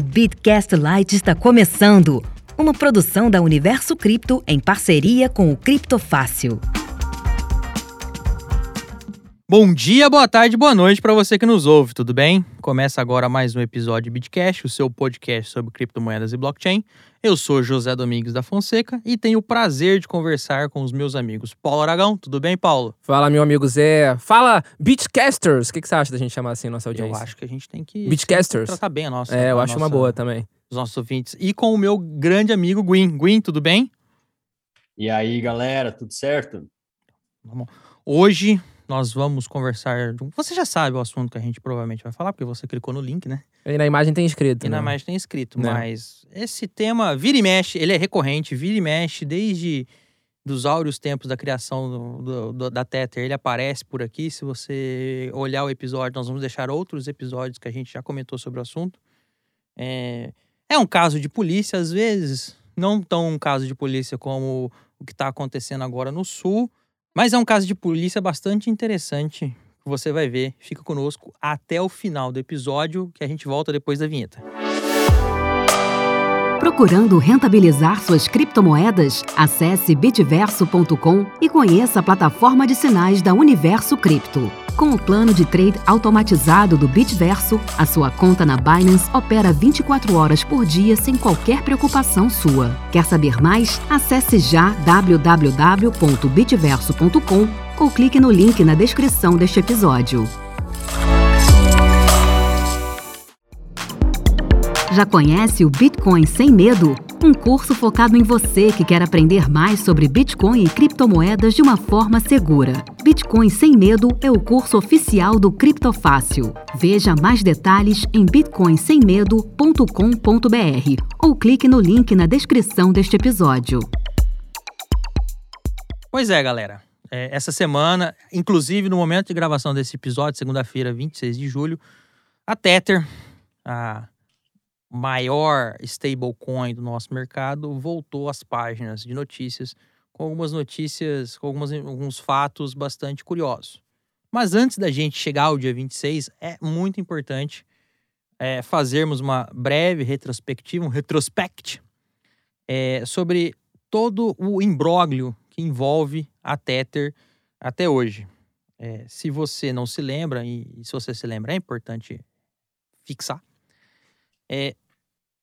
O Bitcast Lite está começando, uma produção da Universo Cripto em parceria com o Criptofácil. Bom dia, boa tarde, boa noite para você que nos ouve, tudo bem? Começa agora mais um episódio de Bitcash, o seu podcast sobre criptomoedas e blockchain. Eu sou José Domingos da Fonseca e tenho o prazer de conversar com os meus amigos Paulo Aragão. Tudo bem, Paulo? Fala, meu amigo Zé. Fala, Beachcasters. O que, que você acha da gente chamar assim a nossa audiência? Eu acho que a gente tem que Beachcasters. tratar bem a nossa. É, eu acho nossa, uma boa também. Os nossos ouvintes. E com o meu grande amigo Gwyn. Gwyn, tudo bem? E aí, galera, tudo certo? Hoje nós vamos conversar. Você já sabe o assunto que a gente provavelmente vai falar, porque você clicou no link, né? E na imagem tem escrito. E na né? imagem tem escrito, Né. mas esse tema vira e mexe, ele é recorrente, vira e mexe desde dos áureos tempos da criação do- do- da Tether, ele aparece por aqui. Se você olhar o episódio, nós vamos deixar outros episódios que a gente já comentou sobre o assunto. É, é um caso de polícia, às vezes, não tão um caso de polícia como o que está acontecendo agora no Sul, mas é um caso de polícia bastante interessante. que Você vai ver, fica conosco até o final do episódio, que a gente volta depois da vinheta. Procurando rentabilizar suas criptomoedas? Acesse bitverso.com e conheça a plataforma de sinais da Universo Cripto. Com o plano de trade automatizado do Bitverso, a sua conta na Binance opera 24 horas por dia sem qualquer preocupação sua. Quer saber mais? Acesse já www.bitverso.com ou clique no link na descrição deste episódio. Já conhece o Bitcoin Sem Medo? Um curso focado em você que quer aprender mais sobre Bitcoin e criptomoedas de uma forma segura. Bitcoin Sem Medo é o curso oficial do Criptofácil. Veja mais detalhes em bitcoinsemmedo.com.br ou clique no link na descrição deste episódio. Pois é, galera. É, essa semana, inclusive no momento de gravação desse episódio, segunda-feira, 26 de julho, a Tether, a maior stablecoin do nosso mercado, voltou às páginas de notícias com algumas notícias, com algumas, alguns fatos bastante curiosos. Mas antes da gente chegar ao dia 26, é muito importante é, fazermos uma breve retrospectiva, um retrospect, é, sobre todo o imbróglio que envolve a Tether até hoje. É, se você não se lembra, e, se você se lembra, é importante fixar. É,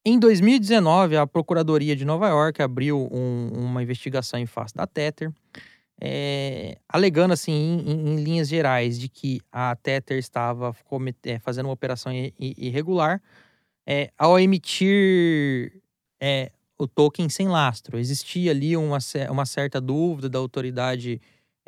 em 2019, a Procuradoria de Nova York abriu um- uma investigação em face da Tether, é, alegando, assim, em, em- linhas gerais, de que a Tether estava é, fazendo uma operação irregular é, ao emitir o token sem lastro. Existia ali uma, uma certa dúvida da autoridade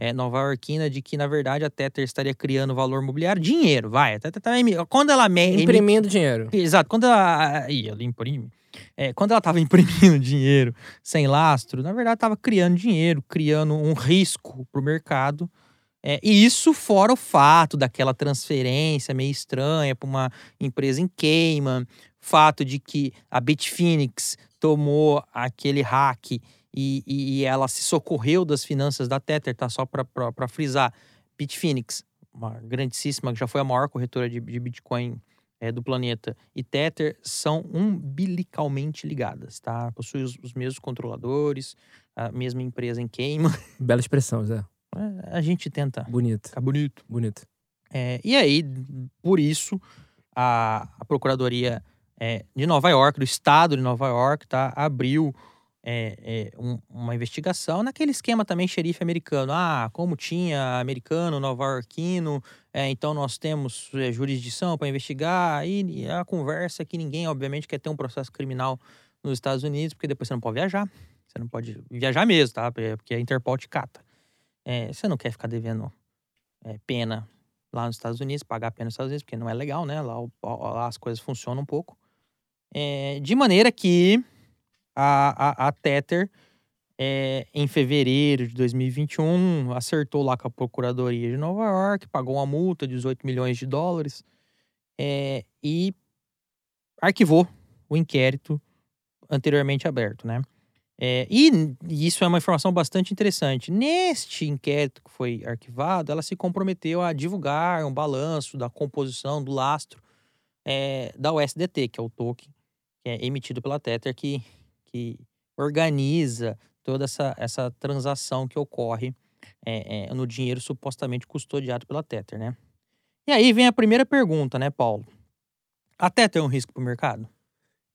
é, nova-iorquina de que, na verdade, a Tether estaria criando valor mobiliário. Dinheiro, vai. A Tether emi- quando ela me- Imprimindo dinheiro. Exato. Quando ela. Ih, ela imprime. É, quando ela estava imprimindo dinheiro sem lastro, na verdade estava criando dinheiro, criando um risco para o mercado. É, e isso fora o fato daquela transferência meio estranha para uma empresa em Cayman, fato de que a Bitfinex tomou aquele hack e, e- ela se socorreu das finanças da Tether, tá? Só para frisar. Bitfinex, uma grandíssima, que já foi a maior corretora de, de Bitcoin é, do planeta e Tether são umbilicalmente ligadas, tá? Possuem os, os mesmos controladores, a mesma empresa em Cayman. Bela expressão, Zé. É, A gente tenta Bonito, ficar bonito. bonito. É, e aí, por isso, a, a Procuradoria é, de Nova York, do Estado de Nova York, tá, abriu é, é, um- uma investigação naquele esquema também xerife americano. Ah, como tinha americano, nova-iorquino, é, então nós temos é, jurisdição para investigar. E a conversa que ninguém, obviamente, quer ter um processo criminal nos Estados Unidos, porque depois você não pode viajar. Você não pode viajar mesmo, tá? Porque a Interpol te cata. É, você não quer ficar devendo é, pena lá nos Estados Unidos, pagar pena nos Estados Unidos, porque não é legal, né? Lá, lá as coisas funcionam um pouco. De maneira que a, a, a Tether, é, em fevereiro de 2021, acertou lá com a Procuradoria de Nova York, pagou uma multa de 18 milhões de dólares é, e arquivou o inquérito anteriormente aberto, né? É, e isso é uma informação bastante interessante. Neste inquérito que foi arquivado, ela se comprometeu a divulgar um balanço da composição do lastro é, da USDT, que é o token é emitido pela Tether, que, que organiza toda essa, essa transação que ocorre é, é, no dinheiro supostamente custodiado pela Tether, né? E aí vem a primeira pergunta, né, Paulo? A Tether é um risco para o mercado?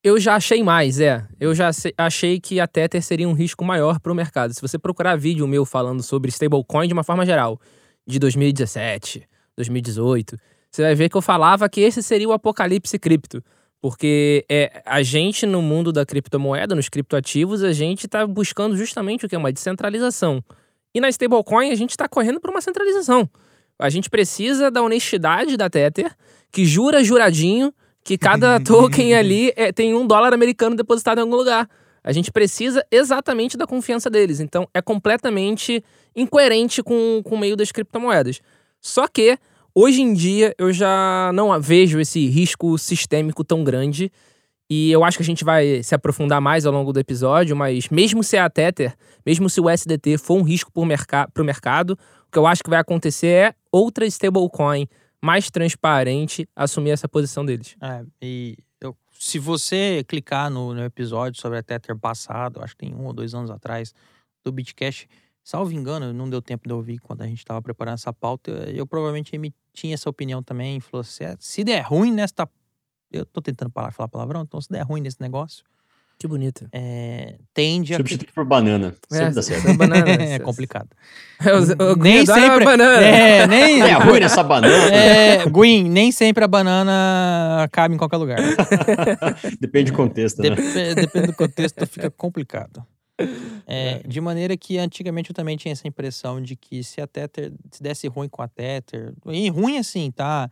Eu já achei mais, é. Eu já achei que a Tether seria um risco maior para o mercado. Se você procurar vídeo meu falando sobre stablecoin de uma forma geral, de 2017, 2018, você vai ver que eu falava que esse seria o apocalipse cripto. Porque é, a gente, no mundo da criptomoeda, nos criptoativos, a gente está buscando justamente o que é uma descentralização. E na stablecoin, a gente está correndo para uma centralização. A gente precisa da honestidade da Tether, que jura juradinho que cada token ali é, tem um dólar americano depositado em algum lugar. A gente precisa exatamente da confiança deles. Então, é completamente incoerente com, com o meio das criptomoedas. Só que Hoje em dia, eu já não vejo esse risco sistêmico tão grande. E eu acho que a gente vai se aprofundar mais ao longo do episódio, mas mesmo se a Tether, mesmo se o SDT for um risco para o merca mercado, o que eu acho que vai acontecer é outra stablecoin mais transparente assumir essa posição deles. É, e eu, se você clicar no, no, episódio sobre a Tether passado, acho que tem um ou dois anos atrás, do Bitcash, salvo engano, não deu tempo de ouvir quando a gente estava preparando essa pauta, eu provavelmente tinha essa opinião também, falou assim, se der ruim nesta... Eu tô tentando parar de falar palavrão, então se der ruim nesse negócio... Que bonito. É, tende a... Substituir por banana. É, sempre dá certo. é banana, é complicado. Eu, eu, nem sempre... banana. É, nem... É ruim essa banana. É, nem sempre a banana cabe em qualquer lugar. Depende do contexto, né? Dep depende do contexto, fica complicado. É, de maneira que antigamente eu também tinha essa impressão de que se a Tether se desse ruim com a Tether, e ruim assim, tá?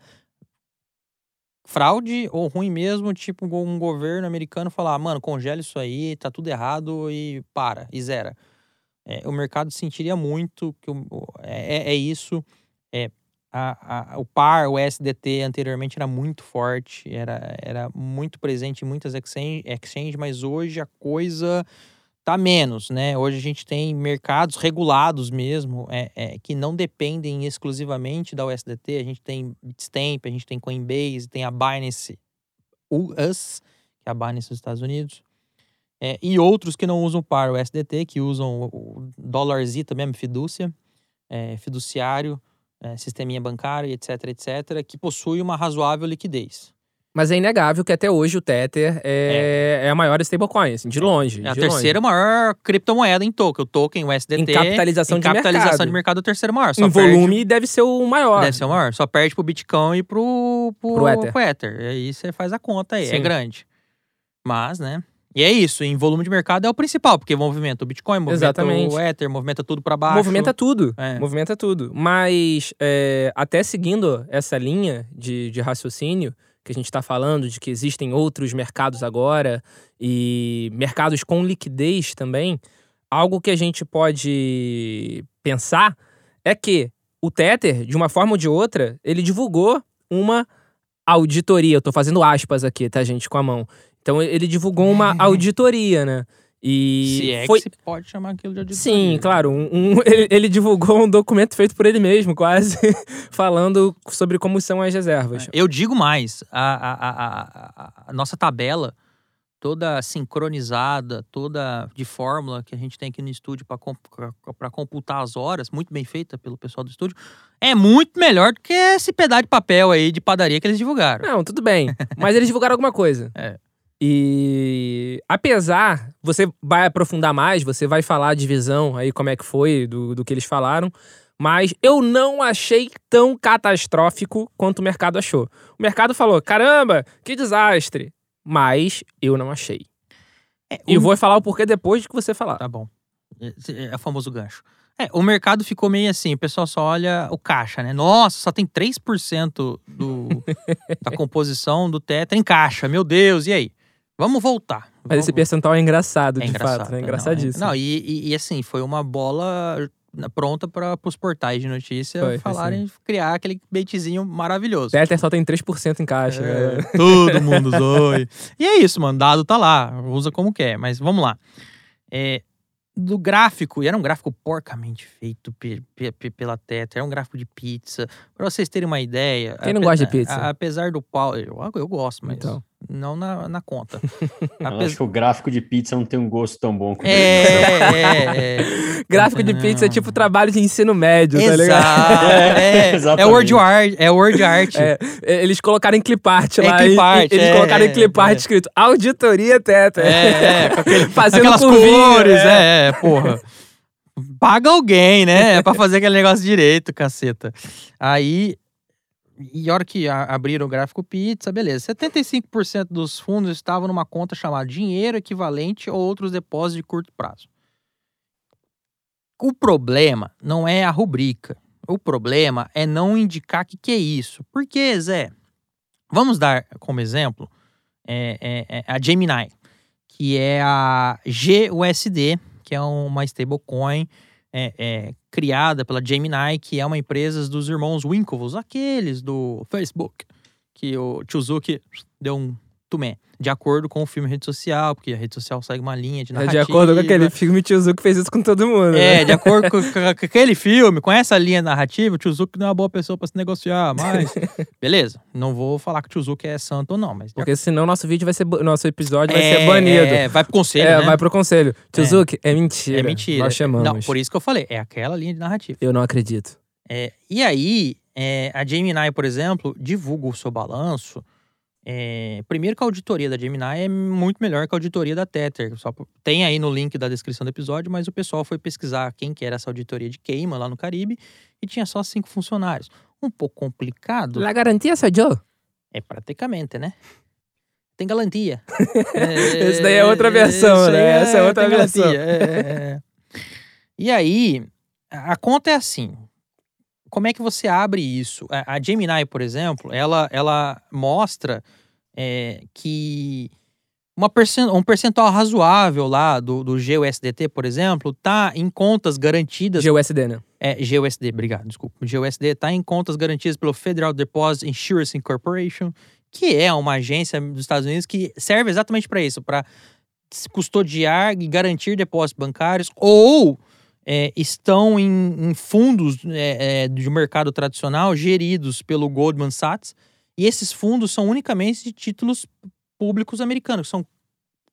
Fraude ou ruim mesmo, tipo um governo americano falar, mano, congela isso aí, tá tudo errado e para, e zera. É, o mercado sentiria muito que é, é, é isso. É, a, a, o par, o SDT anteriormente era muito forte, era, era muito presente em muitas exchange, exchange, mas hoje a coisa tá menos, né? Hoje a gente tem mercados regulados mesmo, é, é, que não dependem exclusivamente da USDT. A gente tem Bitstamp, a gente tem Coinbase, tem a Binance US, que é a Binance dos Estados Unidos. É, e outros que não usam par USDT, que usam o dólarzita mesmo, fidúcia, é, fiduciário, é, sisteminha bancário, etc, etc, que possui uma razoável liquidez. Mas é inegável que até hoje o Tether é, é. é a maior stablecoin, assim, de longe. É a de terceira longe. maior criptomoeda em token. O token, o SDT. Em capitalização, em de, capitalização mercado. de mercado, é o terceiro maior. Só em perde, volume deve ser o maior. Deve ser o maior. Só perde pro Bitcoin e pro, pro, Pro Ether. pro Ether. E aí você faz a conta aí. É Sim. grande. Mas, né? E é isso, em volume de mercado é o principal, porque movimenta o Bitcoin, movimenta Exatamente. o Ether, movimenta tudo para baixo. Movimenta tudo. É. Movimenta tudo. Mas é, até seguindo essa linha de, de raciocínio que a gente está falando, de que existem outros mercados agora e mercados com liquidez também, algo que a gente pode pensar é que o Tether, de uma forma ou de outra, ele divulgou uma auditoria. Eu tô fazendo aspas aqui, tá, gente, com a mão. Então ele divulgou uma auditoria, né? E Se é foi que se pode chamar aquilo de auditoria. Sim, claro. um- um- ele, ele divulgou um documento feito por ele mesmo, quase, falando sobre como são as reservas. Eu digo mais, a, a, a, a- a nossa tabela toda sincronizada, toda de fórmula que a gente tem aqui no estúdio para computar as horas, muito bem feita pelo pessoal do estúdio, é muito melhor do que esse pedaço de papel aí de padaria que eles divulgaram. Não, tudo bem. Mas eles divulgaram alguma coisa. É. E apesar, você vai aprofundar mais, você vai falar a divisão aí, como é que foi, do, do que eles falaram. Mas eu não achei tão catastrófico quanto o mercado achou. O mercado falou: caramba, que desastre. Mas eu não achei. É, E o- vou falar o porquê depois de que você falar. Tá bom. É, é o famoso gancho. É, o mercado ficou meio assim, o pessoal só olha o caixa, né? Nossa, só tem 3% do, da composição do Tetra em caixa. Meu Deus, e aí? Vamos voltar. Mas Vamos- esse percentual é engraçado, é de engraçado, fato. né? não, É engraçadíssimo. Não, e, e- e assim, foi uma bola pronta para os portais de notícia Foi, falarem, criar aquele baitzinho maravilhoso. Tether só tem 3% em caixa. É, né? todo mundo usou. e- é isso, mano. Dado tá lá. Usa como quer. Mas vamos lá. É, do gráfico, e era um gráfico porcamente feito pe- pe- pe- pela Teta, era um gráfico de pizza. Pra vocês terem uma ideia. Quem não gosta de pizza? a- apesar do pau. Eu, eu gosto, mas Então. Não na, na conta. Eu Apes- acho que o gráfico de pizza não tem um gosto tão bom quanto É, esse. é, é. Gráfico de pizza é tipo trabalho de ensino médio, tá ligado? Exato. É, é Exatamente. word art, é word art. É, é, eles colocaram em clipart É lá. clipart, e- eles é, colocaram em clipart é. escrito Auditoria Teta. É, é, com aquele, Fazendo aquelas cores, é. é. é, porra. Paga alguém, né? pra fazer aquele negócio direito, caceta. Aí, e a hora que abriram o gráfico pizza, beleza. 75% dos fundos estavam numa conta chamada dinheiro equivalente ou outros depósitos de curto prazo. O problema não é a rubrica. O problema é não indicar o que, que é isso. Por quê, Zé? Vamos dar como exemplo é, é, é a Gemini, que é a GUSD, que é uma stablecoin é, é, criada pela Gemini, que é uma empresa dos irmãos Winklevoss, aqueles do Facebook, que o Chuzuki deu um tumé, de acordo com o filme Rede Social, porque a rede social segue uma linha de É narrativa. de acordo com aquele filme Tiozu que fez isso com todo mundo. É, né? de acordo com, com- aquele filme, com essa linha narrativa, o Chuzuki não é uma boa pessoa pra se negociar, mas. Beleza. Não vou falar que o Chuzuki é santo ou não, mas. Porque senão nosso vídeo vai ser. Nosso episódio vai É, ser banido. É, vai pro conselho. É, né? vai pro conselho. Tiozuki, é mentira. É mentira. Nós chamamos. Não, por isso que eu falei, é aquela linha de narrativa. Eu não acredito. É, e aí, é, a Gemini, por exemplo, divulga o seu balanço. É, primeiro que a auditoria da Gemini é muito melhor que a auditoria da Tether. Só, tem aí no link da descrição do episódio, mas o pessoal foi pesquisar quem que era essa auditoria de Cayman lá no Caribe e tinha só cinco funcionários. Um pouco complicado. La garantia sou eu? É praticamente, né? Tem garantia. Esse daí é outra versão, né? aí Essa é outra versão. é, é, é. E aí, a conta é assim. Como é que você abre isso? A, a Gemini, por exemplo, ela, ela mostra é, que uma percen- um percentual razoável lá do, do GUSDT, por exemplo, tá em contas garantidas GUSD, né? é, GUSD, obrigado, desculpa. GUSD está em contas garantidas pelo Federal Deposit Insurance Corporation, que é uma agência dos Estados Unidos que serve exatamente para isso, para custodiar e garantir depósitos bancários ou é, estão em, em fundos é, é, de mercado tradicional geridos pelo Goldman Sachs e esses fundos são unicamente de títulos públicos americanos, que são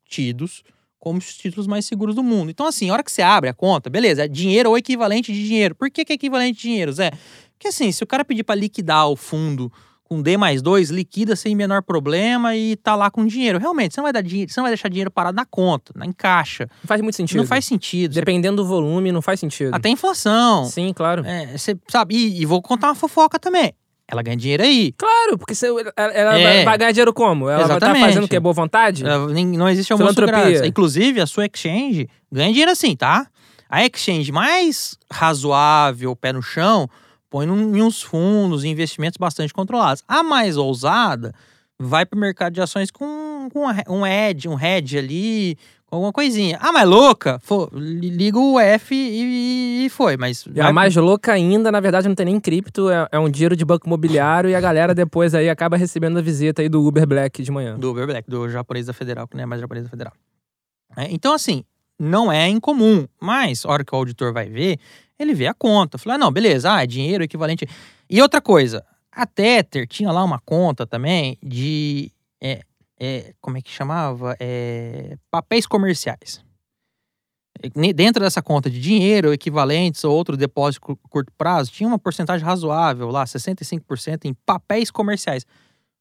tidos como os títulos mais seguros do mundo. Então, assim, a hora que você abre a conta, beleza, é dinheiro ou equivalente de dinheiro. Por que, que é equivalente de dinheiro, Zé? Porque, assim, se o cara pedir para liquidar o fundo com D mais 2, liquida sem menor problema e tá lá com dinheiro. Realmente, você não vai dar dinheiro, você não vai deixar dinheiro parado na conta, na caixa. Não faz muito sentido. Não faz sentido. Você- Dependendo do volume, não faz sentido. Até inflação. Sim, claro. É, você sabe, e, e vou contar uma fofoca também. Ela ganha dinheiro aí. Claro, porque você, ela, ela É. vai, vai ganhar dinheiro como? Ela vai estar Exatamente. fazendo o quê? Boa vontade? Ela- Não existe almoço grátis. Inclusive, a sua exchange ganha dinheiro assim, tá? A exchange mais razoável, pé no chão, põe em uns fundos, em investimentos bastante controlados. A mais ousada vai pro mercado de ações com, com um hedge, um hedge ali, com alguma coisinha. A mais louca, liga o F e, e foi, mas... E a mais louca ainda, na verdade, não tem nem cripto, é, é um dinheiro de banco imobiliário e a galera depois aí acaba recebendo a visita aí do Uber Black de manhã. Do Uber Black, do japonês da Federal, que não é mais japonês da Federal. É, então, assim, não é incomum, mas a hora que o auditor vai ver, ele vê a conta. Fala, ah, não, beleza, ah, é dinheiro equivalente. E outra coisa, a Tether tinha lá uma conta também de. é, é, como é que chamava? É, papéis comerciais. Dentro dessa conta de dinheiro, equivalentes ou outro depósito cu- curto prazo, tinha uma porcentagem razoável lá, 65% em papéis comerciais.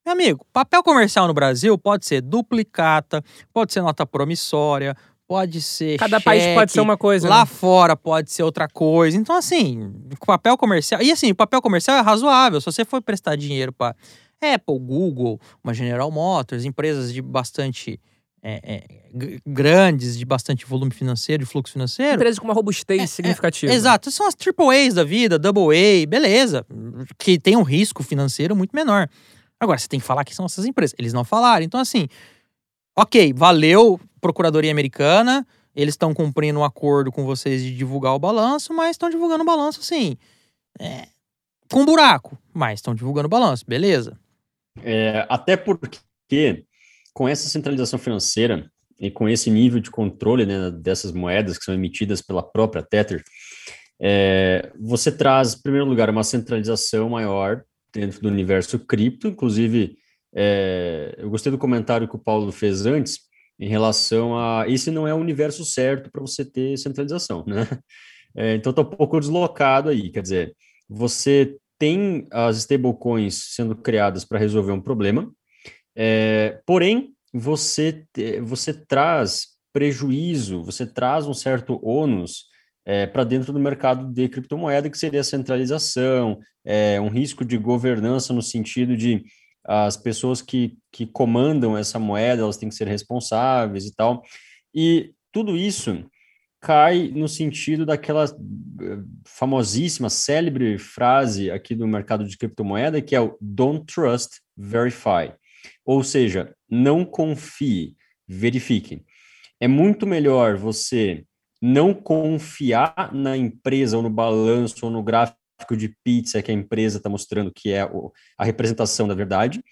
Meu amigo, papel comercial no Brasil pode ser duplicata, pode ser nota promissória, pode ser. Cada país pode cheque, ser uma coisa. Lá né? fora pode ser outra coisa. Então, assim, papel comercial. E assim, o papel comercial é razoável. Se você for prestar dinheiro para Apple, Google, uma General Motors, empresas de bastante. é, é, grandes, de bastante volume financeiro, de fluxo financeiro. Empresas com uma robustez É, é, significativa. Exato, são as triple A's da vida, double A, beleza, que tem um risco financeiro muito menor. Agora, você tem que falar que são essas empresas. Eles não falaram. Então, assim, ok, valeu, Procuradoria Americana, eles estão cumprindo um acordo com vocês de divulgar o balanço, mas estão divulgando o balanço, assim, é, com buraco, mas estão divulgando o balanço, beleza. É, até porque, com essa centralização financeira e com esse nível de controle né, dessas moedas que são emitidas pela própria Tether, é, você traz, em primeiro lugar, uma centralização maior dentro do universo cripto, inclusive é, eu gostei do comentário que o Paulo fez antes em relação a esse não é o universo certo para você ter centralização, né? É, então está um pouco deslocado aí, quer dizer, você tem as stablecoins sendo criadas para resolver um problema, é, porém você você traz prejuízo, você traz um certo ônus é, para dentro do mercado de criptomoeda, que seria a centralização, é, um risco de governança no sentido de as pessoas que, que comandam essa moeda, elas têm que ser responsáveis e tal. E tudo isso cai no sentido daquela eh, famosíssima, célebre frase aqui do mercado de criptomoeda, que é o don't trust, verify. Ou seja, não confie, verifique. É muito melhor você não confiar na empresa ou no balanço ou no gráfico de pizza que a empresa está mostrando que é a representação da verdade,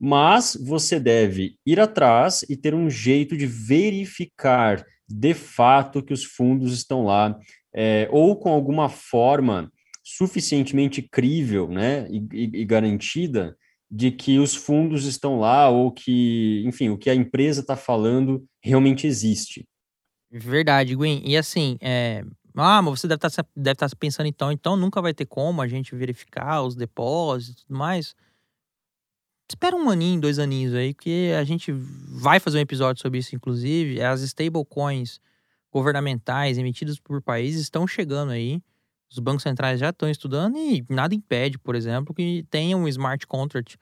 mas você deve ir atrás e ter um jeito de verificar de fato que os fundos estão lá, é, ou com alguma forma suficientemente crível né, e, e, garantida de que os fundos estão lá, ou que, enfim, o que a empresa está falando realmente existe. Verdade, Gwen. E assim, é... ah, mas você deve estar, tá deve estar tá pensando então, então nunca vai ter como a gente verificar os depósitos e tudo mais. Espera um aninho, dois aninhos aí, que a gente vai fazer um episódio sobre isso, inclusive. As stablecoins governamentais emitidas por países estão chegando aí. Os bancos centrais já estão estudando e nada impede, por exemplo, que tenha um smart contract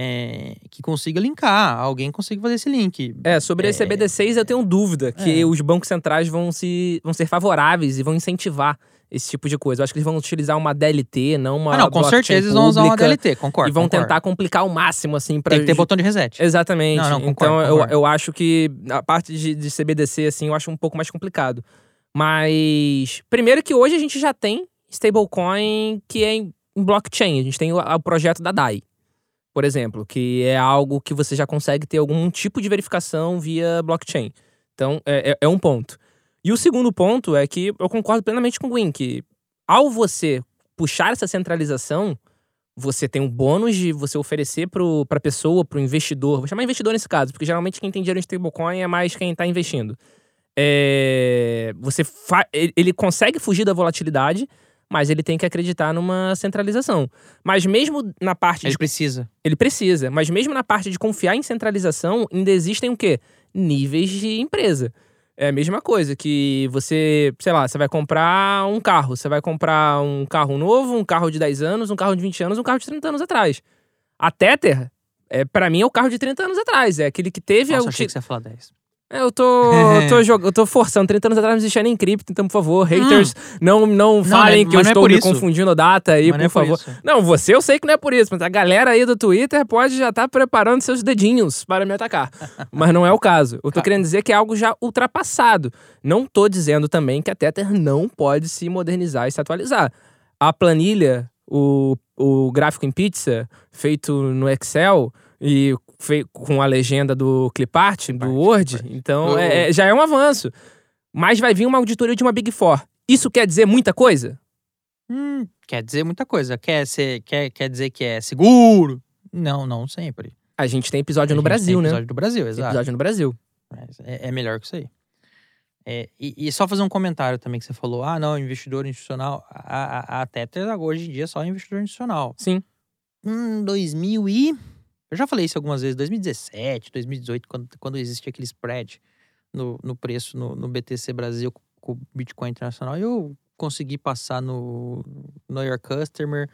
é, que consiga linkar, alguém consiga fazer esse link. É, sobre é, esse CBD6 eu tenho dúvida que é. os bancos centrais vão, se, vão ser favoráveis e vão incentivar esse tipo de coisa. Eu acho que eles vão utilizar uma DLT, não uma. Ah, não, com certeza eles vão usar uma DLT, concordo. E vão concordo. tentar complicar ao máximo, assim, para. Tem que ter botão de reset. Exatamente. Não, não, concordo, então concordo. Eu, eu acho que a parte de, de CBDC, assim, eu acho um pouco mais complicado. Mas. Primeiro que hoje a gente já tem stablecoin que é em blockchain. A gente tem o, o projeto da DAI por exemplo, que é algo que você já consegue ter algum tipo de verificação via blockchain. Então, é, é, é um ponto. E o segundo ponto é que eu concordo plenamente com o Gwyn, que ao você puxar essa centralização, você tem um bônus de você oferecer para a pessoa, para o investidor. Vou chamar investidor nesse caso, porque geralmente quem tem dinheiro em stablecoin é mais quem está investindo. É, você ele consegue fugir da volatilidade, mas ele tem que acreditar numa centralização. Mas mesmo na parte ele de... precisa. Ele precisa, mas mesmo na parte de confiar em centralização, ainda existem o quê? Níveis de empresa. É a mesma coisa que você, sei lá, você vai comprar um carro, você vai comprar um carro novo, um carro de 10 anos, um carro de 20 anos, um carro de 30 anos atrás. A Tether, é, para mim, é o carro de 30 anos atrás. É aquele que teve. Nossa, achei que você ia falar 10. É, eu tô, eu tô, eu tô forçando. 30 anos atrás não existia nem cripto, então, por favor, haters, hum. não, não, falem não, que eu é estou é me isso. confundindo data aí, mas por, é por favor. Isso. Não, você eu sei que não é por isso, mas a galera aí do Twitter pode já estar tá preparando seus dedinhos para me atacar. mas não é o caso. Eu tô querendo dizer que é algo já ultrapassado. Não tô dizendo também que a Tether não pode se modernizar e se atualizar. A planilha, o, o gráfico em pizza, feito no Excel e com a legenda do clipart, do Word. Então, é, é, já é um avanço. Mas vai vir uma auditoria de uma Big Four. Isso quer dizer muita coisa? Hum, quer dizer muita coisa. Quer, ser, quer, quer dizer que é seguro? Não, não sempre. A gente tem episódio a no Brasil, né? Episódio do Brasil, exato. Episódio no Brasil. É, é melhor que isso aí. É, e, e, só fazer um comentário também que você falou: ah, não, investidor institucional. A, a, a hoje em dia é só investidor institucional. Sim. Hum, 2000 e. Eu já falei isso algumas vezes, 2017, 2018, quando, quando existia aquele spread no, no preço no, no BTC Brasil com o Bitcoin Internacional, eu consegui passar no Know Your Customer,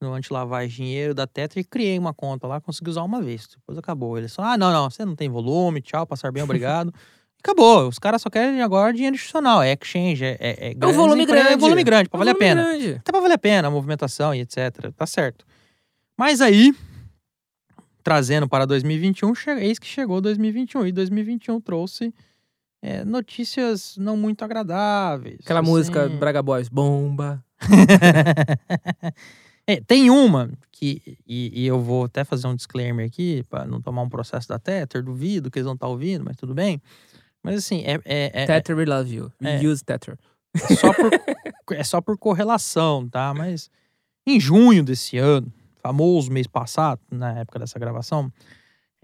no anti-lavagem dinheiro da Tetra e criei uma conta lá, consegui usar uma vez. Depois acabou. Eles só, ah, não, não, você não tem volume, tchau, passar bem, obrigado. acabou. Os caras só querem agora dinheiro institucional, é exchange, é, é, é, é volume grande. É volume grande, pra é valer a pena. Grande. Até pra valer a pena, a movimentação e etc. Tá certo. Mas aí, trazendo para 2021, eis que chegou 2021. E 2021 trouxe é, notícias não muito agradáveis. Aquela assim... música Braga Boys, bomba. é, tem uma que, e, e, eu vou até fazer um disclaimer aqui, para não tomar um processo da Tether, duvido que eles vão estar tá ouvindo, mas tudo bem. Mas assim, é. é, é Tether, we love you. We é, use Tether. É só, por, é só por correlação, tá? Mas em junho desse ano, famoso mês passado, na época dessa gravação,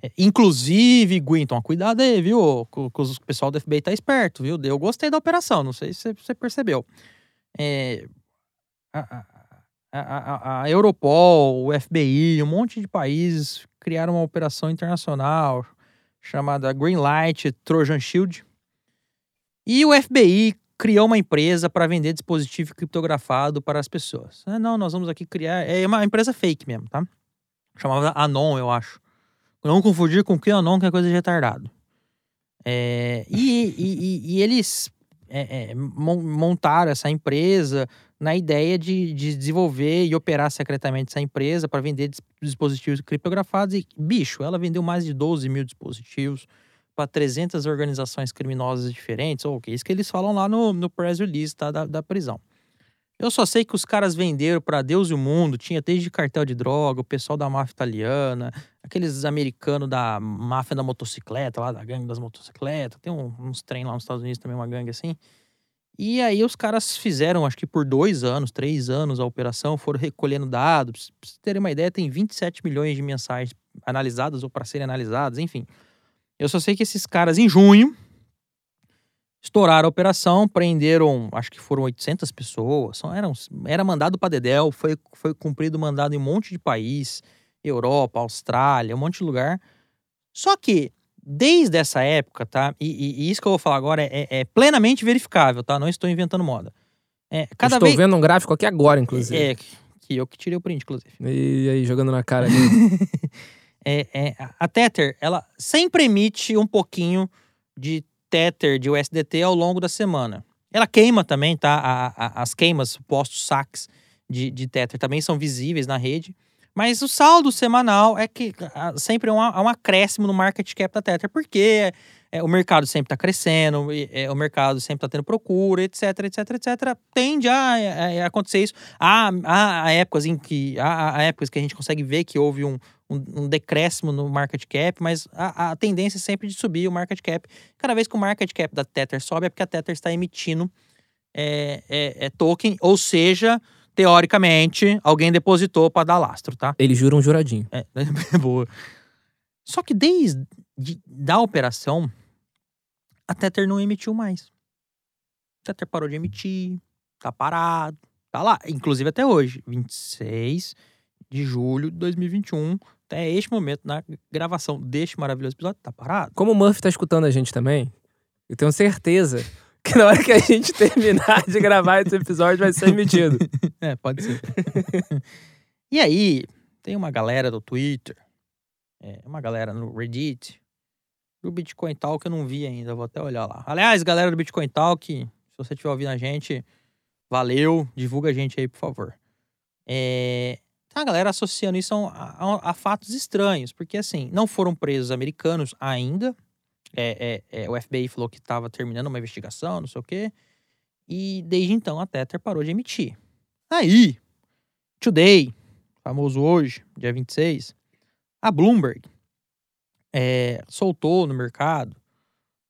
É, inclusive, Guinton, cuidado aí, viu? Com, o pessoal do FBI tá esperto, viu? Eu gostei da operação, não sei se você percebeu. É, a, a, a, a, Europol, o FBI, um monte de países criaram uma operação internacional chamada Greenlight Trojan Shield. E o FBI criou uma empresa para vender dispositivo criptografado para as pessoas. Ah, não, nós vamos aqui criar. É uma empresa fake mesmo, tá? Chamava Anon, eu acho. Não confundir com o Anon, que é coisa de retardado. É, e, e, e, eles é, é, montaram essa empresa na ideia de, de, desenvolver e operar secretamente essa empresa para vender dispositivos criptografados. E, bicho, ela vendeu mais de 12 mil dispositivos para 300 organizações criminosas diferentes. Ou okay, isso que eles falam lá no, no press release tá, da, da prisão. Eu só sei que os caras venderam para Deus e o mundo, tinha desde cartel de droga, o pessoal da máfia italiana, aqueles americanos da máfia da motocicleta, lá da gangue das motocicletas, tem um, uns trem lá nos Estados Unidos também, uma gangue assim. E aí os caras fizeram, acho que por dois anos, três anos a operação, foram recolhendo dados. Pra vocês terem uma ideia, tem 27 milhões de mensagens analisadas ou para serem analisadas, enfim. Eu só sei que esses caras, em junho, estouraram a operação, prenderam, acho que foram 800 pessoas. São, eram, era mandado para Dedel, foi, foi cumprido mandado em um monte de país, Europa, Austrália, um monte de lugar. Só que, desde essa época, tá? E, e, e isso que eu vou falar agora é, é, plenamente verificável, tá? Não estou inventando moda. É, cada estou vez... vendo um gráfico aqui agora, inclusive. É, que eu que tirei o print, inclusive. E aí, jogando na cara é, é, a Tether, ela sempre emite um pouquinho de Tether de USDT ao longo da semana. Ela queima também, tá? A, a, as queimas, supostos saques de, de Tether também são visíveis na rede. Mas o saldo semanal é que sempre é um, um acréscimo no market cap da Tether, porque é, o mercado sempre está crescendo, é, o mercado sempre está tendo procura, etc, etc, etc. Tende a, a, a acontecer isso. Há, há, há, épocas em que há, há, épocas que a gente consegue ver que houve um, um, um decréscimo no market cap, mas a, a, tendência é sempre de subir o market cap. Cada vez que o market cap da Tether sobe é porque a Tether está emitindo é, é, é token, ou seja, teoricamente, alguém depositou para dar lastro, tá? Eles juram um juradinho. É, é boa. Só que desde da operação, a Tether não emitiu mais. A Tether parou de emitir, tá parado, tá lá. Inclusive até hoje, 26 de julho de 2021, até este momento, na gravação deste maravilhoso episódio, tá parado. Como o Murphy tá escutando a gente também, eu tenho certeza que na hora que a gente terminar de gravar esse episódio vai ser emitido. é, pode ser. e aí, tem uma galera do Twitter, é, uma galera no Reddit, do Bitcoin Talk eu não vi ainda, vou até olhar lá. Aliás, galera do Bitcoin Talk, se você estiver ouvindo a gente, valeu, divulga a gente aí, por favor. É, a galera associando isso a, a, a, fatos estranhos, porque assim, não foram presos americanos ainda. É, é, é, o FBI falou que estava terminando uma investigação, não sei o quê. E desde então a Tether parou de emitir. Aí, Today, famoso hoje, dia 26, a Bloomberg é, soltou no mercado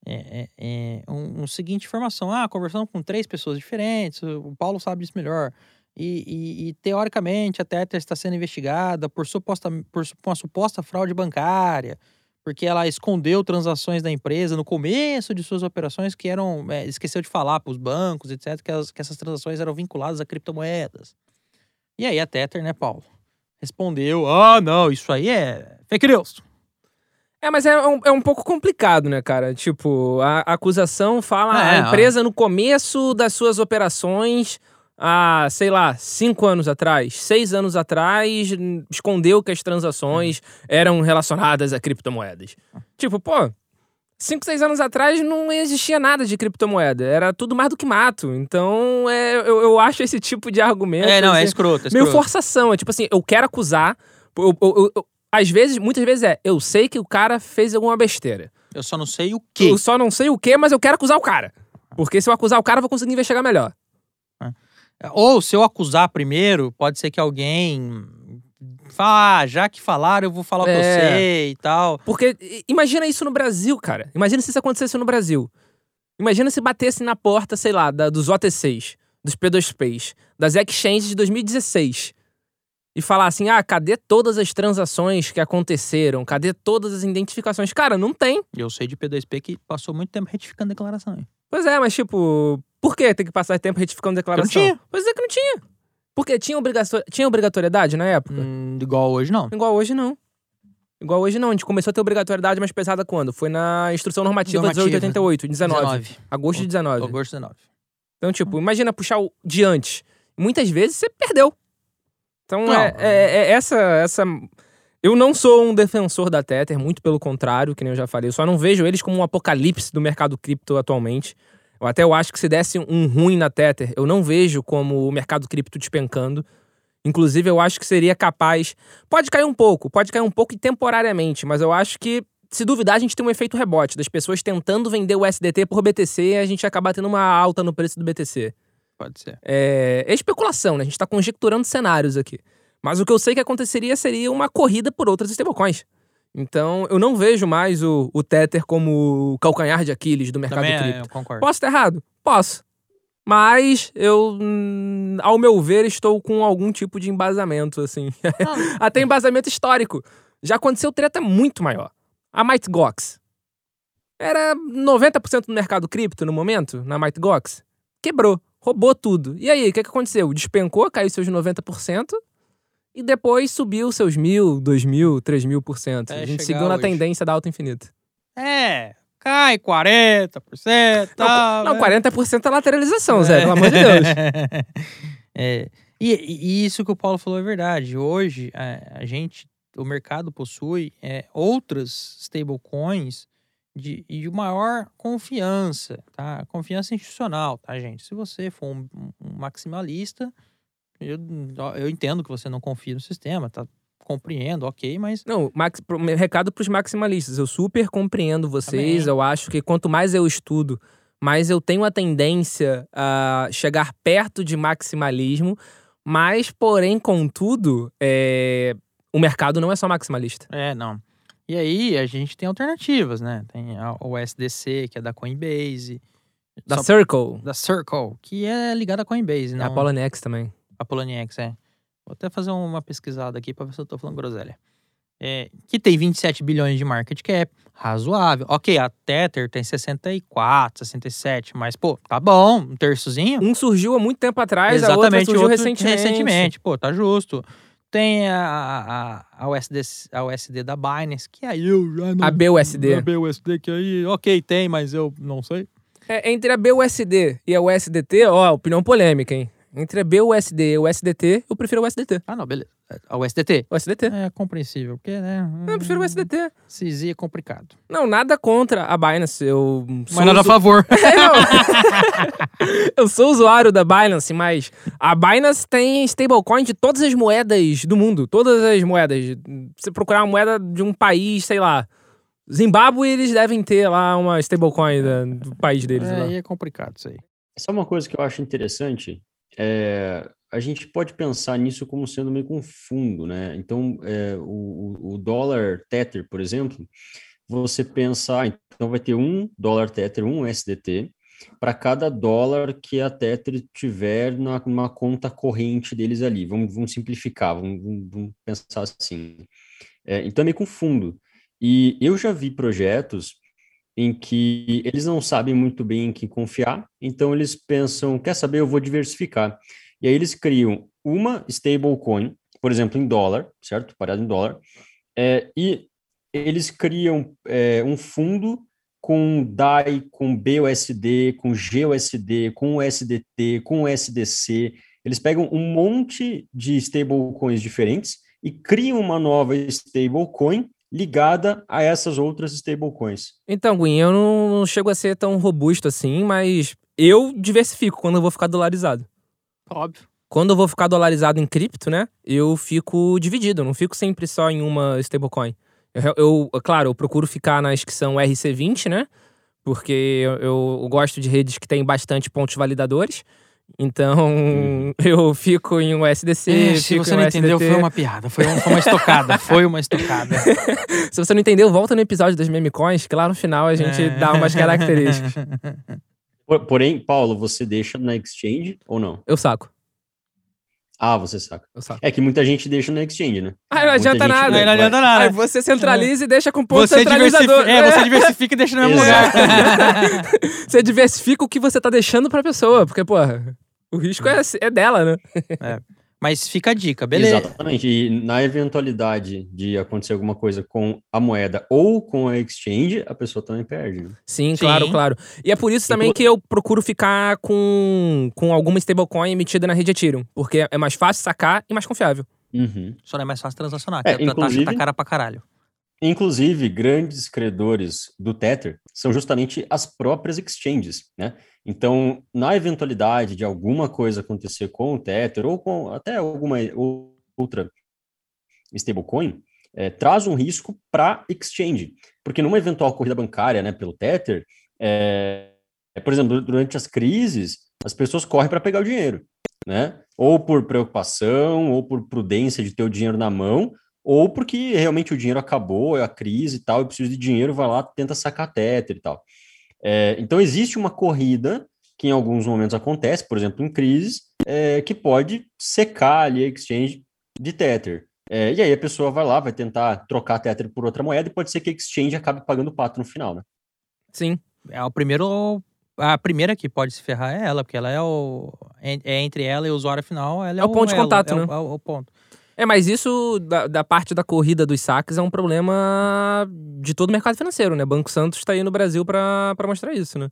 é, é, um, um, seguinte informação: ah, conversando com três pessoas diferentes, o Paulo sabe disso melhor. E, e, e, teoricamente a Tether está sendo investigada por, suposta, por uma suposta fraude bancária, porque ela escondeu transações da empresa no começo de suas operações que eram. É, esqueceu de falar para os bancos, etc., que, as, que essas transações eram vinculadas a criptomoedas. E aí a Tether, né, Paulo? Respondeu: ah, não, isso aí é fake news. É, mas é um, é um pouco complicado, né, cara? Tipo, a, a acusação fala é, a empresa ó. no começo das suas operações há, sei lá, cinco anos atrás, seis anos atrás, escondeu que as transações eram relacionadas a criptomoedas. Tipo, pô, cinco, seis anos atrás não existia nada de criptomoeda. Era tudo mais do que mato. Então, é, eu, eu acho esse tipo de argumento. É, não, é assim, é escroto, é Meio forçação. É tipo assim, eu quero acusar. Eu, eu, eu, às vezes, muitas vezes é, eu sei que o cara fez alguma besteira. Eu só não sei o quê. Eu só não sei o quê, mas eu quero acusar o cara. Porque se eu acusar o cara, eu vou conseguir investigar melhor. Ou se eu acusar primeiro, pode ser que alguém fala, ah, já que falaram, eu vou falar é. com você e tal. Porque imagina isso no Brasil, cara. Imagina se isso acontecesse no Brasil. Imagina se batesse na porta, sei lá, da, dos OTCs, dos P2Ps, das exchanges de 2016. e falar assim: ah, cadê todas as transações que aconteceram? Cadê todas as identificações? Cara, não tem. Eu sei de P2P que passou muito tempo retificando declaração. Hein? Pois é, mas tipo, por que tem que passar tempo retificando declaração? Porque não tinha. Pois é que não tinha. Porque tinha, obrigação, tinha obrigatoriedade na época? Hum, igual hoje, não. Igual hoje, não. Igual hoje, não. A gente começou a ter obrigatoriedade mais pesada quando? Foi na Instrução Normativa, Normativa. 1888, 19. 19. Agosto de 19. Agosto 19. Então, tipo, imagina puxar o de antes. Muitas vezes você perdeu. Então, é, é- é essa, essa. Eu não sou um defensor da Tether, muito pelo contrário, que nem eu já falei. Eu só não vejo eles como um apocalipse do mercado cripto atualmente. Eu até eu acho que se desse um ruim na Tether, eu não vejo como o mercado cripto despencando. Inclusive, eu acho que seria capaz. Pode cair um pouco, pode cair um pouco e temporariamente, mas eu acho que, se duvidar, a gente tem um efeito rebote das pessoas tentando vender o SDT por BTC e a gente acabar tendo uma alta no preço do BTC. Pode ser. É, é especulação, né? A gente tá conjecturando cenários aqui. Mas o que eu sei que aconteceria seria uma corrida por outras stablecoins. Então, eu não vejo mais o, o Tether como o calcanhar de Aquiles do mercado Também é, cripto. eu concordo. Posso estar errado? Posso. Mas eu, hum, ao meu ver, estou com algum tipo de embasamento, assim. Não, Até embasamento histórico. Já aconteceu treta muito maior. A Might Gox. Era 90% do mercado cripto no momento, na Might Gox. Quebrou. Roubou tudo. E aí, o que, que aconteceu? Despencou, caiu seus 90%. E depois subiu seus mil, dois mil, três mil por cento. A gente seguiu na hoje. tendência da alta infinita. É, cai 40%. Tá, Não, né? 40% é lateralização, Zé, pelo amor de Deus. É, e, e isso que o Paulo falou é verdade. Hoje, a, a gente, o mercado possui é, outras stablecoins de, de maior confiança, tá? Confiança institucional, tá, gente? Se você for um, um maximalista, eu, eu entendo que você não confia no sistema, tá? Compreendo, ok, mas Não, max, recado pros maximalistas. Eu super compreendo vocês. Também. Eu acho que quanto mais eu estudo, mais eu tenho a tendência a chegar perto de maximalismo. Mas, porém, contudo, é, o mercado não é só maximalista. É, não. E aí a gente tem alternativas, né? Tem a- o SDC, que é da Coinbase. Da Circle, da Circle, que é ligada à Coinbase, é não a Poloniex também. A Poloniex, é. Vou até fazer uma pesquisada aqui pra ver se eu tô falando groselha. É, que tem 27 bilhões de market cap, razoável. Ok, a Tether tem 64, 67, mas, pô, tá bom, um terçozinho. Um surgiu há muito tempo atrás, a outra Exatamente, surgiu recentemente. recentemente. Pô, tá justo. Tem a, a, a, USD, a USD da Binance, que aí eu já não... A BUSD. A BUSD, que aí, ok, tem, mas eu não sei. É, entre a BUSD e a USDT, ó, opinião polêmica, hein? Entre a BUSD e o USDT, eu prefiro o USDT. Ah, não, beleza. A USDT. O USDT. É compreensível, porque, né? Eu prefiro o USDT. CZ é complicado. Não, nada contra a Binance. Eu sou Mas nada a usu- favor. É, eu sou usuário da Binance, mas a Binance tem stablecoin de todas as moedas do mundo. Todas as moedas. Se você procurar uma moeda de um país, sei lá. Zimbábue, eles devem ter lá uma stablecoin do país deles. É, é complicado isso aí. Sabe uma coisa que eu acho interessante? É, a gente pode pensar nisso como sendo meio com fundo, né? Então, é, o, o- dólar Tether, por exemplo, você pensa, ah, então vai ter um dólar Tether, um SDT, para cada dólar que a Tether tiver numa conta corrente deles ali. Vamos, vamos simplificar, vamos, vamos- pensar assim. É, então, é meio com fundo. E eu já vi projetos em que eles não sabem muito bem em que confiar, então eles pensam, quer saber, eu vou diversificar. E aí eles criam uma stablecoin, por exemplo, em dólar, certo? Parado em dólar, é, e eles criam é, um fundo com DAI, com BUSD, com GUSD, com USDT, com USDC. Eles pegam um monte de stablecoins diferentes e criam uma nova stablecoin ligada a essas outras stablecoins. Então, Gwen, eu não, não chego a ser tão robusto assim, mas eu diversifico quando eu vou ficar dolarizado. Óbvio. Quando eu vou ficar dolarizado em cripto, né? Eu fico dividido, eu não fico sempre só em uma stablecoin. Eu, eu, claro, eu procuro ficar nas que são RC20, né? Porque eu, eu gosto de redes que têm bastante pontos validadores. Então, eu fico em um SDC. É, se você não um entendeu, foi uma piada. Foi, um- foi uma estocada. foi uma estocada. Se você não entendeu, volta no episódio das meme coins, que lá no final a gente É. dá umas características. Por- Porém, Paulo, você deixa na exchange ou não? Eu saco. Ah, você saca. É que muita gente deixa no exchange, né? Ah, não adianta gente nada. vai- Não adianta nada. Aí você centraliza e deixa com ponto Você centralizador. diversifica, é, você diversifica e deixa no mesmo lugar. Você diversifica o que você tá deixando pra pessoa, porque, porra, o risco é, é dela, né? Mas fica a dica, beleza? Exatamente. E na eventualidade de acontecer alguma coisa com a moeda ou com a exchange, a pessoa também perde. né? Sim, Sim. claro, claro. E é por isso também que eu procuro ficar com, com alguma stablecoin emitida na rede Ethereum, porque é mais fácil sacar e mais confiável. Uhum. Só não é mais fácil transacionar, É, porque a taxa inclusive- tá cara pra caralho. Inclusive, grandes credores do Tether são justamente as próprias exchanges, né? Então, na eventualidade de alguma coisa acontecer com o Tether ou com até alguma ou- outra stablecoin, eh, traz um risco para exchange, porque numa eventual corrida bancária, né, pelo Tether, eh, por exemplo, durante as crises, as pessoas correm para pegar o dinheiro, né? Ou por preocupação, ou por prudência de ter o dinheiro na mão, ou porque realmente o dinheiro acabou, é a crise e tal, e preciso de dinheiro, vai lá, tenta sacar Tether e tal. É, então, existe uma corrida que em alguns momentos acontece, por exemplo, em crises, é, que pode secar ali a exchange de Tether. É, e aí a pessoa vai lá, vai tentar trocar Tether por outra moeda, e pode ser que a exchange acabe pagando o pato no final, né? Sim. É o primeiro. A primeira que pode se ferrar é ela, porque ela é o. É é entre ela e o usuário final. Ela é, É o ponto de elo, contato, é o- né? é o, é o ponto. É, mas isso da, da parte da corrida dos saques é um problema de todo o mercado financeiro, né? Banco Santos tá aí no Brasil pra mostrar isso, né?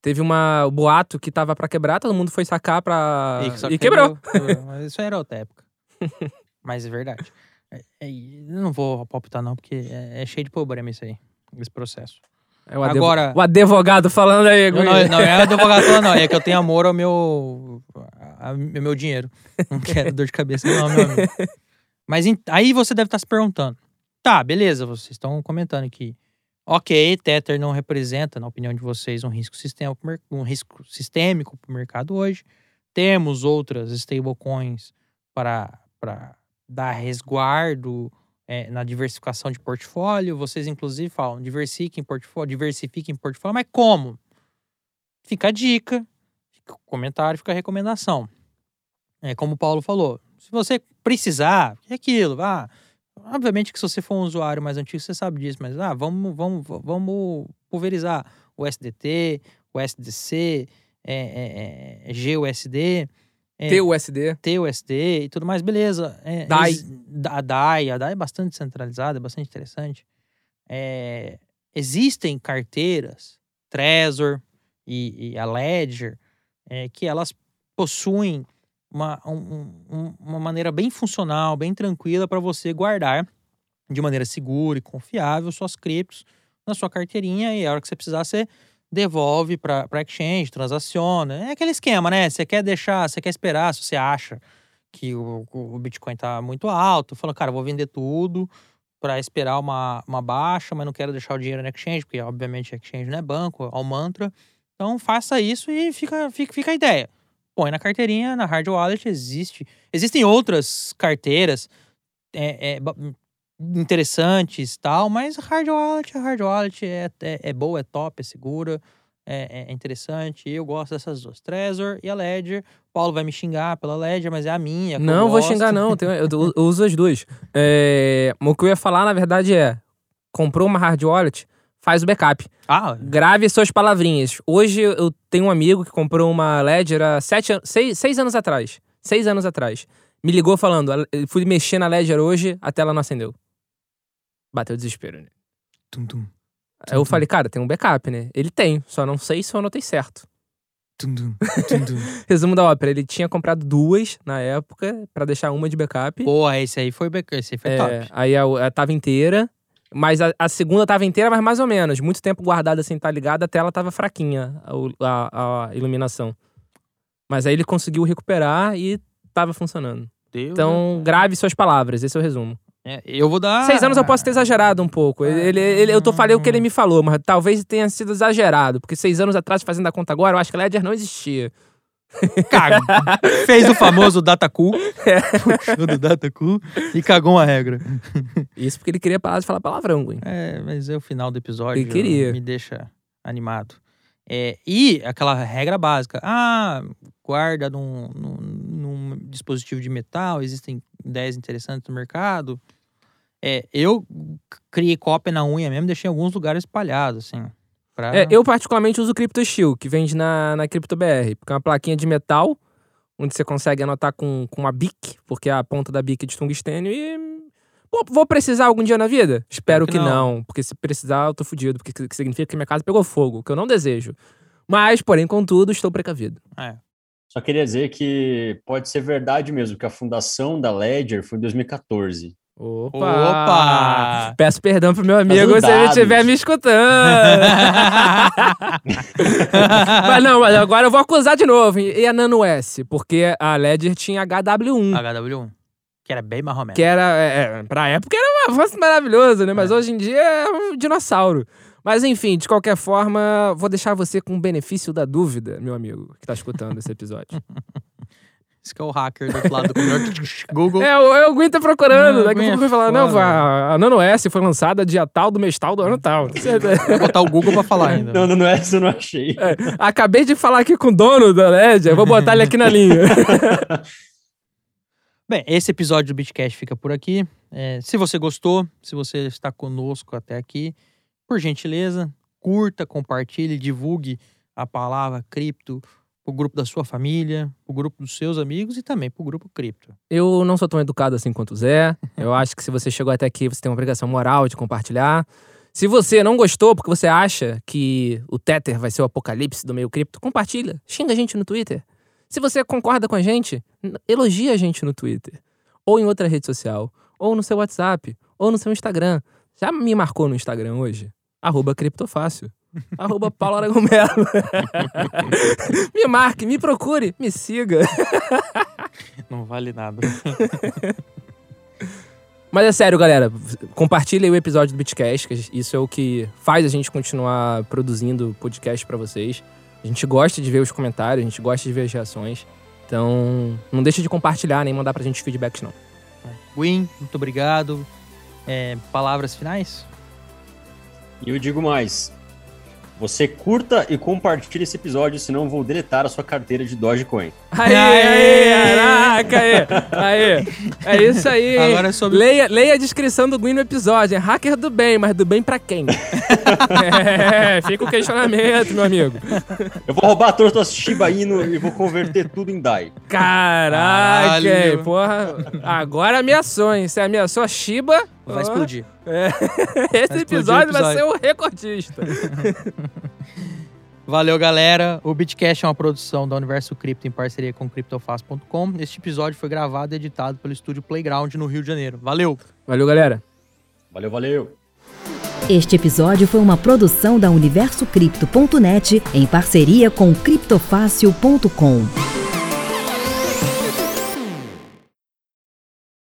Teve uma o boato que tava pra quebrar, todo mundo foi sacar pra. E, e que quebrou. quebrou. Mas isso era outra época. Mas é verdade. É- é- não vou palpitar, não, porque é, é cheio de problema isso aí, esse processo. É o advo- Agora- O advogado falando aí, Não, não, não é advogado falando, não. É que eu tenho amor ao meu, ao meu dinheiro. Não quero dor de cabeça, não, meu amigo. Mas aí você deve estar se perguntando. Tá, beleza, vocês estão comentando aqui. Ok, Tether não representa, na opinião de vocês, um risco, mer- um risco sistêmico para o mercado hoje. Temos outras stablecoins para, para dar resguardo é, na diversificação de portfólio. Vocês, inclusive, falam diversifiquem portfólio, diversifiquem portfólio, mas como? Fica a dica, fica o comentário, fica a recomendação. É como o Paulo falou, se você precisar, é aquilo, ah, obviamente que se você for um usuário mais antigo, você sabe disso, mas ah, vamos, vamos, vamos pulverizar o SDT, o SDC, é, é, é, GUSD, é, TUSD. TUSD e tudo mais, beleza. É, DAI. A DAI, a DAI é bastante centralizada, é bastante interessante. É, existem carteiras, Trezor e, e a Ledger, é, que elas possuem uma, um- um- uma maneira bem funcional, bem tranquila para você guardar de maneira segura e confiável suas criptos na sua carteirinha e a hora que você precisar, você devolve para exchange, transaciona. É aquele esquema, né? Você quer deixar, você quer esperar, se você acha que o, o Bitcoin tá muito alto, fala, cara, vou vender tudo para esperar uma, uma baixa, mas não quero deixar o dinheiro na exchange, porque obviamente exchange não é banco, é o mantra. Então faça isso e fica, fica, fica a ideia. Põe na carteirinha, na hard wallet existe. Existem outras carteiras é, é, interessantes e tal, mas hard wallet, hard wallet é, é, é boa, é top, é segura, é, é interessante. Eu gosto dessas duas, Trezor e a Ledger. O Paulo vai me xingar pela Ledger, mas é a minha. Não, vou xingar, não. Eu, tenho- eu- eu uso as duas. É, o que eu ia falar, na verdade, é: comprou uma hard wallet, faz o backup. Ah, Grave suas palavrinhas. Hoje eu tenho um amigo que comprou uma Ledger há sete, seis, seis anos atrás. Seis anos atrás. Me ligou falando, "Eu fui mexer na Ledger hoje, a tela não acendeu. Bateu desespero, né? tum, tum, Aí eu falei, cara, tem um backup, né? Ele tem, só não sei se eu anotei certo. tum, tum, tum, tum. Resumo da ópera, ele tinha comprado duas na época pra deixar uma de backup. Porra, esse aí foi, esse aí foi É, top. aí a, a tava inteira, mas a, a segunda tava inteira, mas mais ou menos. Muito tempo guardada assim, tá ligada, a tela tava fraquinha, a, a- a iluminação. Mas aí ele conseguiu recuperar e tava funcionando. Deus, Então, grave suas palavras, esse é o resumo. É, eu vou dar. Seis anos eu posso ter exagerado um pouco. Ele, ele- eu tô falei o que ele me falou, mas talvez tenha sido exagerado. Porque seis anos atrás, fazendo a conta agora, eu acho que Ledger não existia. Cago. Fez o famoso Dataku. Puxou do Dataku e cagou uma regra. Isso porque ele queria parar de falar palavrão, Gwen. É, mas é o final do episódio. Ele queria. Me deixa animado. É, e aquela regra básica. Ah, guarda num, num, num dispositivo de metal, existem ideias interessantes no mercado. É, eu criei cópia na unha mesmo, deixei em alguns lugares espalhados, assim. Pra... É, eu particularmente uso o Crypto Steel, que vende na, na CryptoBR, porque é uma plaquinha de metal, onde você consegue anotar com, com uma BIC, porque a ponta da BIC é de tungstênio e... Pô, vou precisar algum dia na vida? Espero que que, não. não. porque se precisar eu tô fudido, porque que significa que minha casa pegou fogo, que eu não desejo. Mas, porém, contudo, estou precavido. É. Só queria dizer que pode ser verdade mesmo, que a fundação da Ledger foi em 2014. Opa! Opa! Peço perdão pro meu amigo se ele estiver me escutando. mas não, mas agora eu vou acusar de novo. E a Nano S? Porque a Ledger tinha HW1. HW1, que era bem marromeno. Que era, é, é, pra época era um avanço maravilhoso, né? Mas É. hoje em dia é um dinossauro. Mas enfim, de qualquer forma, vou deixar você com o benefício da dúvida, meu amigo, que tá escutando esse episódio. Esse que é o hacker do outro lado do computador. Google. é, o, o Gwen tá procurando. Não, Daqui a pouco é vai falar, não, a, a Nano S foi lançada dia tal do mês tal do ano tal. Vou botar o Google pra falar ainda. Não, é essa eu não achei. É, acabei de falar aqui com o dono da LED, eu vou botar ele aqui na linha. Bem, esse episódio do Bitcast fica por aqui. É, se você gostou, se você está conosco até aqui, por gentileza, curta, compartilhe, divulgue a palavra cripto pro grupo da sua família, pro grupo dos seus amigos e também pro grupo cripto. Eu não sou tão educado assim quanto o Zé. Eu acho que se você chegou até aqui, você tem uma obrigação moral de compartilhar. Se você não gostou porque você acha que o Tether vai ser o apocalipse do meio cripto, compartilha. Xinga a gente no Twitter. Se você concorda com a gente, elogia a gente no Twitter. Ou em outra rede social. Ou no seu WhatsApp. Ou no seu Instagram. Já me marcou no Instagram hoje? Arroba Criptofácil. Arroba Paulo Aragão Melo. me marque, me procure, me siga. Não vale nada. Mas é sério, galera. Compartilhem o episódio do Bitcast, que isso é o que faz a gente continuar produzindo podcast pra vocês. A gente gosta de ver os comentários, a gente gosta de ver as reações. Então, não deixa de compartilhar nem mandar pra gente feedbacks, não. Win, muito obrigado. É, palavras finais? E eu digo mais. Você curta e compartilhe esse episódio, senão eu vou deletar a sua carteira de Dogecoin. Aê, aê, caraca, aê, aê. É isso aí. Agora é sobre- leia, leia a descrição do Gui no episódio. É hacker do bem, mas do bem pra quem? é, fica o questionamento, meu amigo. Eu vou roubar todas as tuas Shiba Inu e vou converter tudo em DAI. Caraca, Caralho. porra. Agora ameaçou, hein? Você ameaçou a Shiba. Vai ó, explodir. Esse Vai explodir o episódio vai ser episódio. o recordista. Valeu, galera. O Bitcast é uma produção da Universo Cripto em parceria com CryptoFast.com. Este episódio foi gravado e editado pelo estúdio Playground no Rio de Janeiro. Valeu! Valeu, galera. Valeu, valeu! Este episódio foi uma produção da UniversoCripto.net em parceria com criptofácil.com.